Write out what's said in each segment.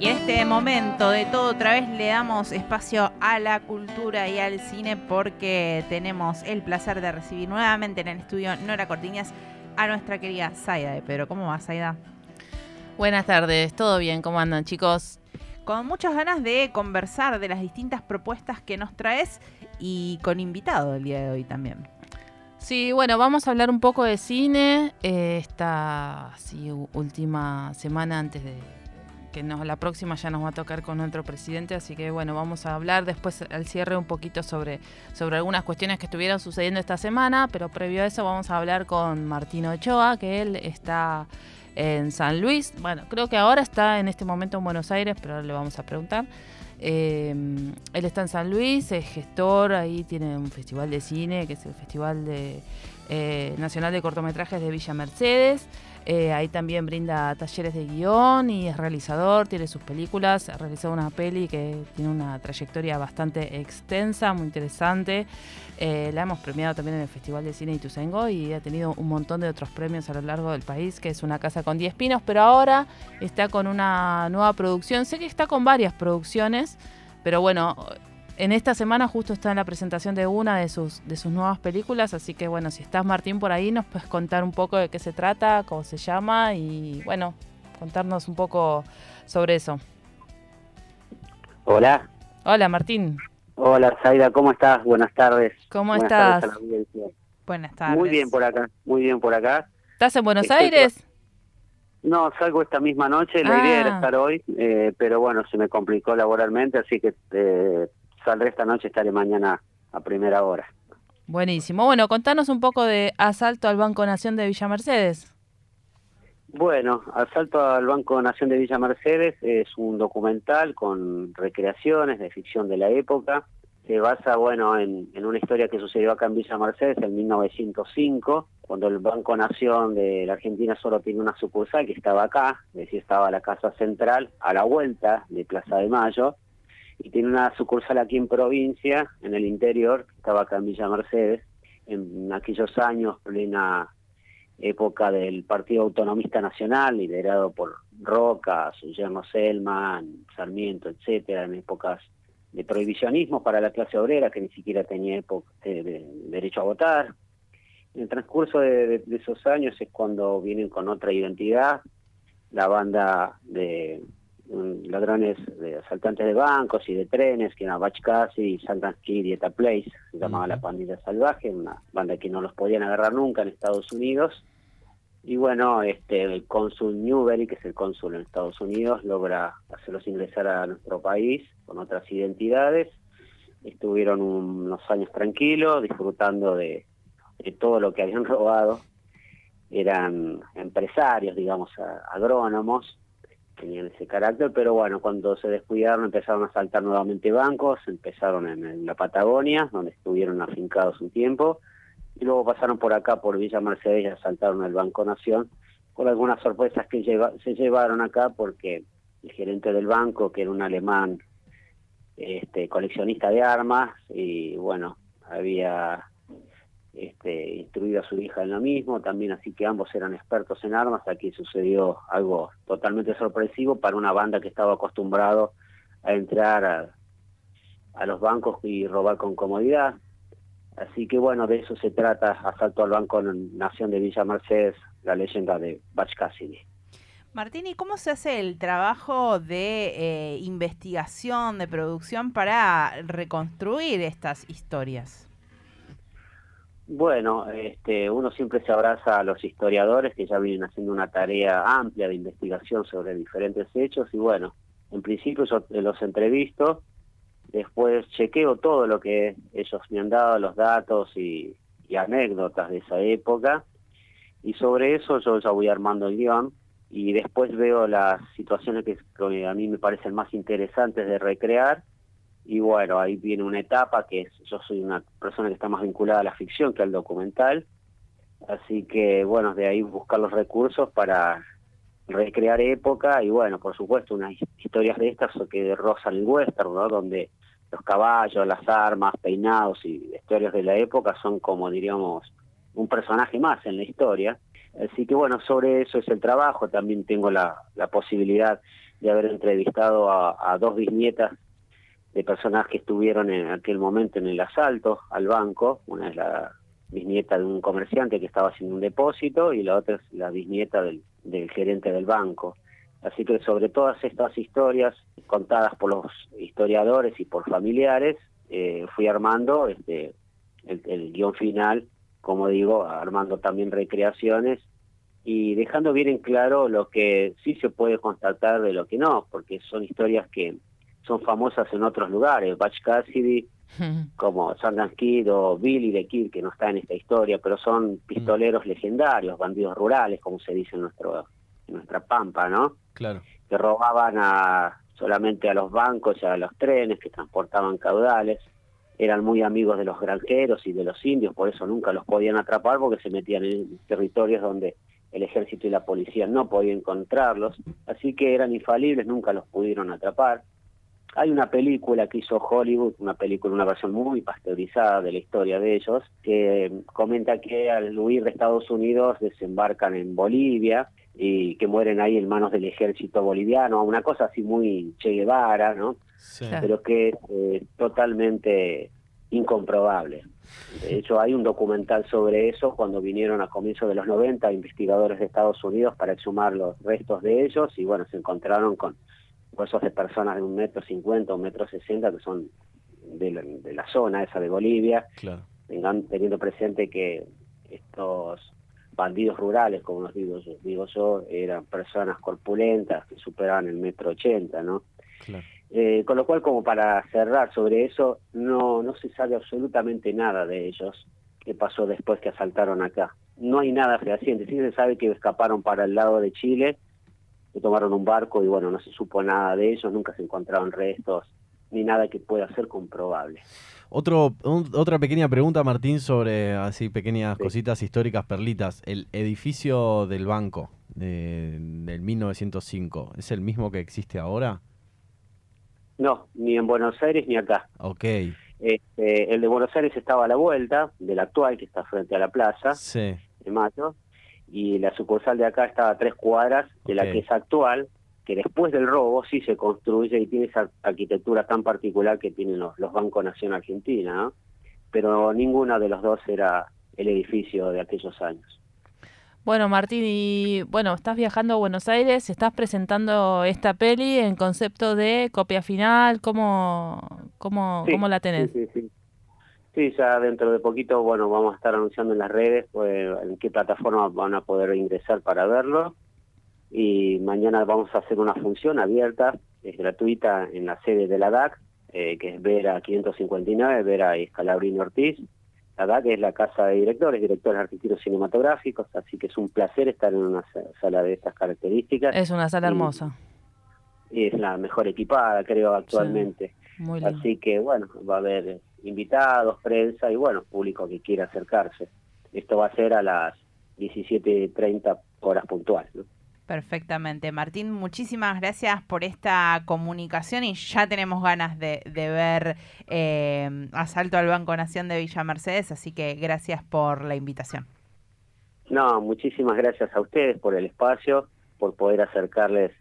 Y en este momento de todo otra vez le damos espacio a la cultura y al cine porque tenemos el placer de recibir nuevamente en el estudio Nora Cortiñas a nuestra querida Zaida de Pedro. ¿Cómo va, Zaida? Buenas tardes, ¿todo bien? ¿Cómo andan chicos? Con muchas ganas de conversar de las distintas propuestas que nos traes y con invitado el día de hoy también. Sí, bueno, vamos a hablar un poco de cine eh, esta última semana antes de que nos, la próxima ya nos va a tocar con otro presidente, así que bueno, vamos a hablar después al cierre un poquito sobre, sobre algunas cuestiones que estuvieron sucediendo esta semana, pero previo a eso vamos a hablar con Martino Ochoa, que él está en San Luis, bueno, creo que ahora está en este momento en Buenos Aires, pero ahora le vamos a preguntar. Eh, él está en San Luis, es gestor, ahí tiene un festival de cine, que es el Festival de, eh, Nacional de Cortometrajes de Villa Mercedes. Eh, ahí también brinda talleres de guion y es realizador, tiene sus películas, ha realizado una peli que tiene una trayectoria bastante extensa, muy interesante. Eh, la hemos premiado también en el Festival de Cine Ituzaingó y ha tenido un montón de otros premios a lo largo del país, que es una casa con 10 pinos, pero ahora está con una nueva producción. Sé que está con varias producciones, pero bueno, en esta semana justo está en la presentación de una de sus, de sus nuevas películas, así que bueno, si estás Martín por ahí, nos puedes contar un poco de qué se trata, cómo se llama y bueno, contarnos un poco sobre eso. Hola. Hola Martín. Hola Zaida, ¿cómo estás? Buenas tardes. ¿Cómo estás? Buenas tardes. Muy bien por acá, muy bien por acá. ¿Estás en Buenos Aires? No, salgo esta misma noche, la idea era ah. estar hoy, eh, pero bueno, se me complicó laboralmente, así que eh, saldré esta noche, estaré mañana a primera hora. Buenísimo. Bueno, contanos un poco de Asalto al Banco Nación de Villa Mercedes. Bueno, Asalto al Banco Nación de Villa Mercedes es un documental con recreaciones de ficción de la época. Se basa, bueno, en, una historia que sucedió acá en Villa Mercedes en 1905, cuando el Banco Nación de la Argentina solo tiene una sucursal que estaba acá, es decir, estaba la Casa Central a la vuelta de Plaza de Mayo, y tiene una sucursal aquí en provincia, en el interior, estaba acá en Villa Mercedes, en aquellos años, plena época del Partido Autonomista Nacional, liderado por Roca, su yerno Selman, Sarmiento, etcétera, en épocas de prohibicionismo para la clase obrera que ni siquiera tenía época de, derecho a votar. En el transcurso de, esos años es cuando vienen con otra identidad, la banda de ladrones, de asaltantes de bancos y de trenes, que era Bachcasi y Santa y Eta Place, se llamaba la pandilla salvaje, una banda que no los podían agarrar nunca en Estados Unidos. Y bueno, este el cónsul Newbery, que es el cónsul en Estados Unidos, logra hacerlos ingresar a nuestro país con otras identidades. Estuvieron unos años tranquilos, disfrutando de, de todo lo que habían robado. Eran empresarios, digamos, agrónomos, tenían ese carácter, pero bueno, cuando se descuidaron empezaron a asaltar nuevamente bancos, empezaron en, la Patagonia, donde estuvieron afincados un tiempo, y luego pasaron por acá, por Villa Mercedes, y asaltaron el Banco Nación, con algunas sorpresas que se llevaron acá, porque el gerente del banco, que era un alemán este, coleccionista de armas, y bueno, había este, instruido a su hija en lo mismo, también así que ambos eran expertos en armas, aquí sucedió algo totalmente sorpresivo para una banda que estaba acostumbrado a entrar a, los bancos y robar con comodidad. Así que bueno, de eso se trata, Asalto al Banco Nación de Villa Mercedes, la leyenda de Bach Cassidy. Martín, ¿y cómo se hace el trabajo de eh, investigación, de producción para reconstruir estas historias? Bueno, este, uno siempre se abraza a los historiadores que ya vienen haciendo una tarea amplia de investigación sobre diferentes hechos y bueno, en principio yo los entrevisto, después chequeo todo lo que ellos me han dado, los datos y, anécdotas de esa época y sobre eso yo ya voy armando el guion y después veo las situaciones que a mí me parecen más interesantes de recrear y bueno, ahí viene una etapa que es, yo soy una persona que está más vinculada a la ficción que al documental, así que bueno, de ahí buscar los recursos para recrear época y bueno, por supuesto, unas historias de estas que rozan el western, ¿no? Donde los caballos, las armas, peinados y historias de la época son como diríamos un personaje más en la historia. Así que bueno, sobre eso es el trabajo. También tengo la, la posibilidad de haber entrevistado a, dos bisnietas de personas que estuvieron en aquel momento en el asalto al banco. Una es la bisnieta de un comerciante que estaba haciendo un depósito y la otra es la bisnieta del, del gerente del banco. Así que sobre todas estas historias contadas por los historiadores y por familiares, eh, fui armando este, el, el guion final, como digo, armando también recreaciones y dejando bien en claro lo que sí se puede constatar de lo que no, porque son historias que son famosas en otros lugares, Batch Cassidy, como Sundance Kid o Billy the Kid, que no está en esta historia, pero son pistoleros legendarios, bandidos rurales, como se dice en, nuestro, en nuestra pampa, ¿no? Claro. Que robaban a, solamente a los bancos y a los trenes que transportaban caudales eran muy amigos de los granjeros y de los indios, por eso nunca los podían atrapar porque se metían en territorios donde el ejército y la policía no podían encontrarlos, así que eran infalibles, nunca los pudieron atrapar. Hay una película que hizo Hollywood, una película, una versión muy pasteurizada de la historia de ellos, que comenta que al huir de Estados Unidos desembarcan en Bolivia y que mueren ahí en manos del ejército boliviano, una cosa así muy Che Guevara, ¿no? Pero que es eh, totalmente incomprobable. De hecho, hay un documental sobre eso cuando vinieron a comienzos de los 90 investigadores de Estados Unidos para exhumar los restos de ellos y bueno, se encontraron con huesos de personas de un metro cincuenta, un metro sesenta que son de la, zona esa de Bolivia, claro. teniendo presente que estos bandidos rurales, como los digo yo, digo yo, eran personas corpulentas que superaban el metro ochenta, ¿no? Claro. Eh, con lo cual, como para cerrar sobre eso, no, no se sabe absolutamente nada de ellos, qué pasó después que asaltaron acá. No hay nada fehaciente, sí se sabe que escaparon para el lado de Chile, que tomaron un barco y bueno, no se supo nada de ellos, nunca se encontraron restos, ni nada que pueda ser comprobable. Otro, otra pequeña pregunta, Martín, sobre así pequeñas cositas históricas, perlitas. El edificio del banco de, del 1905, ¿es el mismo que existe ahora? No, ni en Buenos Aires ni acá. Ok. Este, el de Buenos Aires estaba a la vuelta del actual, que está frente a la plaza sí. de Mayo, y la sucursal de acá estaba a tres cuadras de la que es actual, que después del robo sí se construye y tiene esa arquitectura tan particular que tienen los, los Bancos Nación Argentina, ¿no? pero ninguna de los dos era el edificio de aquellos años. Bueno, Martín, y bueno, estás viajando a Buenos Aires, estás presentando esta peli en concepto de copia final, ¿cómo, cómo, ¿cómo la tenés? Sí, sí, sí, ya dentro de poquito, bueno, vamos a estar anunciando en las redes pues, en qué plataforma van a poder ingresar para verlo. Y mañana vamos a hacer una función abierta, es gratuita en la sede de la DAC, eh, que es Vera 559, Vera y Escalabrini Ortiz que es la casa de directores, directores artísticos cinematográficos, así que es un placer estar en una sala de estas características. Es una sala hermosa. Y es la mejor equipada, creo, actualmente. así que, bueno, va a haber invitados, prensa y, bueno, público que quiera acercarse. Esto va a ser a las 17.30 horas puntuales. ¿no? Perfectamente. Martín, muchísimas gracias por esta comunicación y ya tenemos ganas de, ver eh, Asalto al Banco Nación de Villa Mercedes, así que gracias por la invitación. No, muchísimas gracias a ustedes por el espacio, por poder acercarles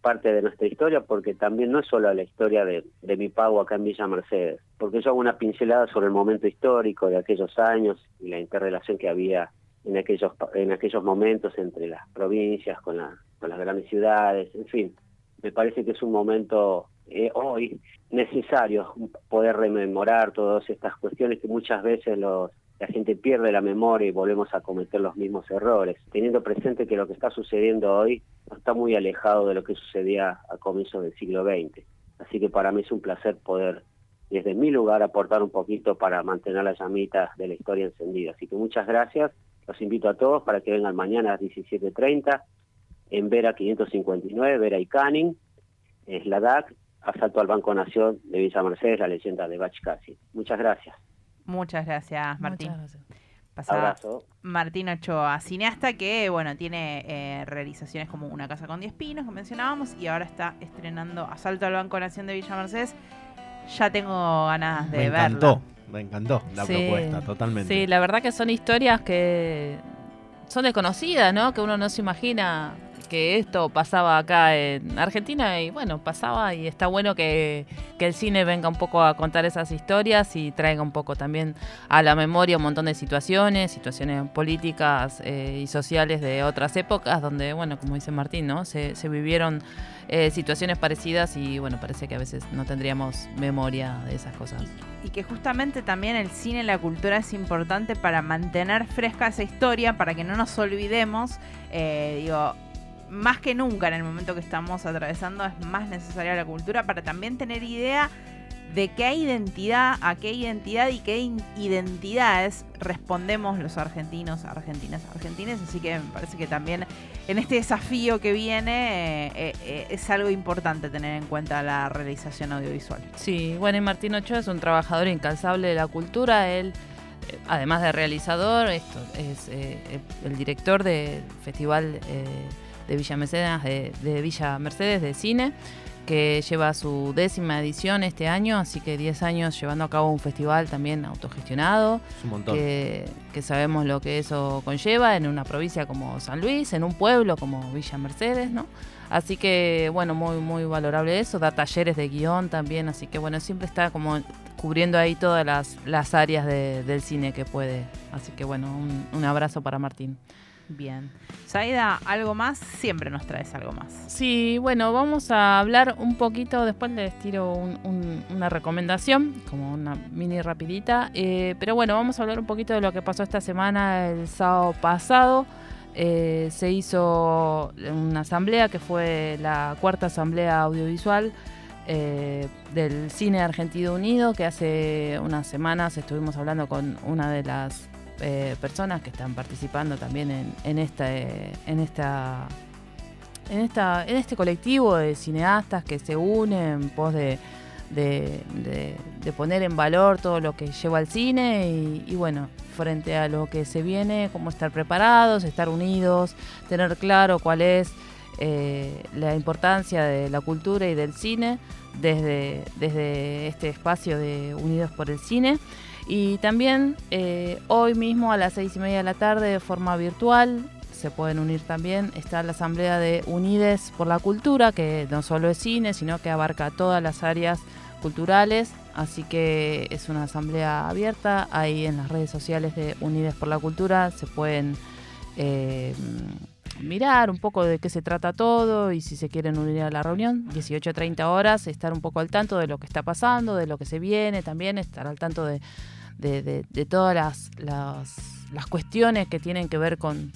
parte de nuestra historia, porque también no es solo la historia de, mi pago acá en Villa Mercedes, porque yo hago una pincelada sobre el momento histórico de aquellos años y la interrelación que había en aquellos en aquellos momentos entre las provincias con las grandes ciudades, en fin, me parece que es un momento eh, hoy necesario poder rememorar todas estas cuestiones que muchas veces los, la gente pierde la memoria y volvemos a cometer los mismos errores, teniendo presente que lo que está sucediendo hoy no está muy alejado de lo que sucedía a comienzos del siglo XX. Así que para mí es un placer poder desde mi lugar aportar un poquito para mantener las llamitas de la historia encendida. Así que muchas gracias los invito a todos para que vengan mañana a las 17.30 en Vera 559, Vera y Canning, es la DAC, Asalto al Banco Nación de Villa Mercedes, la leyenda de Bach. Muchas gracias. Muchas gracias, Martín. Muchas Abrazo. Martín Ochoa, cineasta que bueno tiene eh, realizaciones como Una casa con 10 pinos, que mencionábamos, y ahora está estrenando Asalto al Banco Nación de Villa Mercedes. Ya tengo ganas de verlo me encantó la propuesta, totalmente. Sí, la verdad que son historias que son desconocidas, ¿no? Que uno no se imagina que esto pasaba acá en Argentina y bueno, pasaba y está bueno que, el cine venga un poco a contar esas historias y traiga un poco también a la memoria un montón de situaciones, situaciones políticas eh, y sociales de otras épocas donde, bueno, como dice Martín, ¿no? Se, vivieron eh, situaciones parecidas y bueno, parece que a veces no tendríamos memoria de esas cosas. Y que justamente también el cine y la cultura es importante para mantener fresca esa historia, para que no nos olvidemos. Eh, digo, más que nunca en el momento que estamos atravesando es más necesaria la cultura para también tener idea de qué identidad, a qué identidad y qué identidades respondemos los argentinos, argentinas, argentines. Así que me parece que también en este desafío que viene eh, eh, es algo importante tener en cuenta la realización audiovisual. Sí, bueno, y Martín Ochoa es un trabajador incansable de la cultura. Él, eh, además de realizador, esto es el director del Festival de Villa Mercedes, de, Villa Mercedes de cine, que lleva su décima edición este año, así que 10 años llevando a cabo un festival también autogestionado. un montón. Que, sabemos lo que eso conlleva en una provincia como San Luis, en un pueblo como Villa Mercedes, ¿no? Así que, bueno, muy, muy valorable eso. Da talleres de guion también, así que, bueno, siempre está como cubriendo ahí todas las, áreas del cine que puede. Así que, bueno, un abrazo para Martín. Bien. Saida, ¿algo más? Siempre nos traes algo más. Sí, bueno, vamos a hablar un poquito, después les tiro una recomendación, como una mini rapidita, eh, pero bueno, vamos a hablar un poquito de lo que pasó esta semana, el sábado pasado. Eh, se hizo una asamblea que fue la cuarta asamblea audiovisual eh, del Cine Argentino Unido, que hace unas semanas estuvimos hablando con una de las eh, personas que están participando también en, esta, en, esta, en, esta, en este colectivo de cineastas que se unen en pos de, de, poner en valor todo lo que lleva al cine y, bueno, frente a lo que se viene, cómo estar preparados, estar unidos, tener claro cuál es eh, la importancia de la cultura y del cine desde, desde este espacio de Unidos por el Cine. Y también eh, hoy mismo a las seis y media de la tarde de forma virtual se pueden unir también. Está la asamblea de Unides por la Cultura, que no solo es cine, sino que abarca todas las áreas culturales. Así que es una asamblea abierta. Ahí en las redes sociales de Unides por la Cultura se pueden eh, mirar un poco de qué se trata todo y si se quieren unir a la reunión. 18-30 horas, estar un poco al tanto de lo que está pasando, de lo que se viene también, estar al tanto de de, todas las, las, cuestiones que tienen que ver con,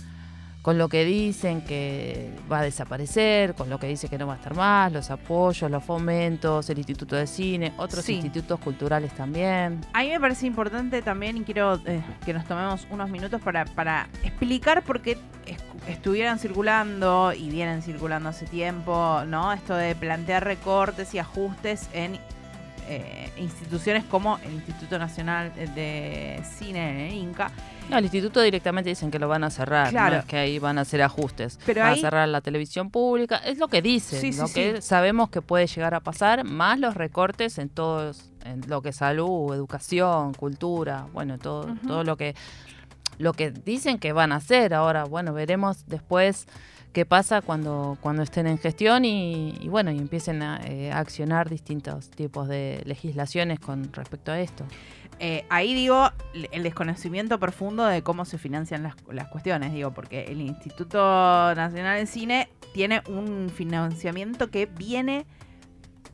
con lo que dicen que va a desaparecer, con lo que dice que no va a estar más, los apoyos, los fomentos, el Instituto de Cine, otros institutos culturales también. A mí me parece importante también, y quiero eh, que nos tomemos unos minutos para, para explicar por qué estuvieran circulando y vienen circulando hace tiempo, ¿no? Esto de plantear recortes y ajustes en eh, instituciones como el Instituto Nacional de Cine, en Inca. No, el instituto directamente dicen que lo van a cerrar, claro. no es que ahí van a hacer ajustes. Pero van a cerrar la televisión pública, es lo que dicen, lo que sabemos que puede llegar a pasar, más los recortes en todos, en lo que es salud, educación, cultura, bueno, todo, todo lo que lo que dicen que van a hacer. Ahora, bueno, veremos después qué pasa cuando, cuando estén en gestión y, bueno, y empiecen eh, a, accionar distintos tipos de legislaciones con respecto a esto. Eh, ahí digo el desconocimiento profundo de cómo se financian las, las cuestiones, digo, porque el Instituto Nacional de Cine tiene un financiamiento que viene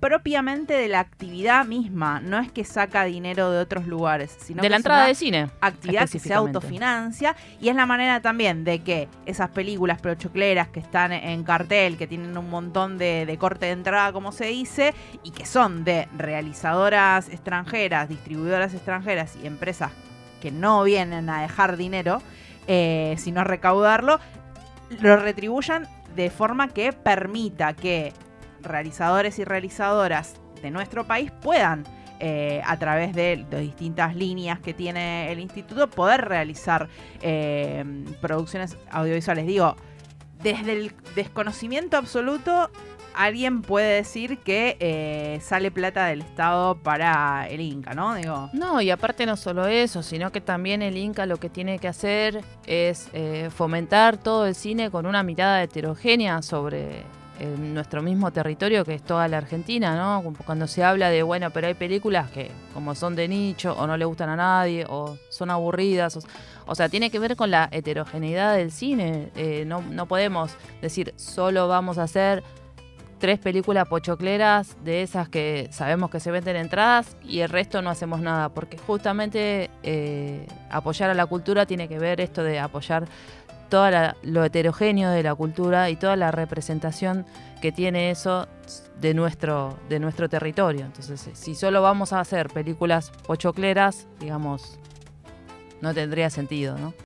propiamente de la actividad misma. No es que saca dinero de otros lugares, sino de la entrada de cine. Actividad que se autofinancia y es la manera también de que esas películas prochocleras que están en cartel, que tienen un montón de, corte de entrada, como se dice, y que son de realizadoras extranjeras, distribuidoras extranjeras y empresas que no vienen a dejar dinero, eh, sino a recaudarlo, lo retribuyan de forma que permita que realizadores y realizadoras de nuestro país puedan, eh, a través de, de, distintas líneas que tiene el instituto, poder realizar eh, producciones audiovisuales. Digo, desde el desconocimiento absoluto alguien puede decir que eh, sale plata del Estado para el Inca, ¿no? Digo. No, y aparte no solo eso, sino que también el Inca lo que tiene que hacer es fomentar todo el cine con una mirada heterogénea sobre eh, nuestro mismo territorio, que es toda la Argentina, ¿no? Cuando se habla de, bueno, pero hay películas que como son de nicho o no le gustan a nadie o son aburridas, o, sea, tiene que ver con la heterogeneidad del cine. no, no podemos decir solo vamos a hacer tres películas pochocleras de esas que sabemos que se venden entradas y el resto no hacemos nada, porque justamente eh, apoyar a la cultura tiene que ver esto de apoyar todo lo heterogéneo de la cultura y toda la representación que tiene eso de nuestro, de nuestro territorio. Entonces, si solo vamos a hacer películas pochocleras, digamos, no tendría sentido, ¿no?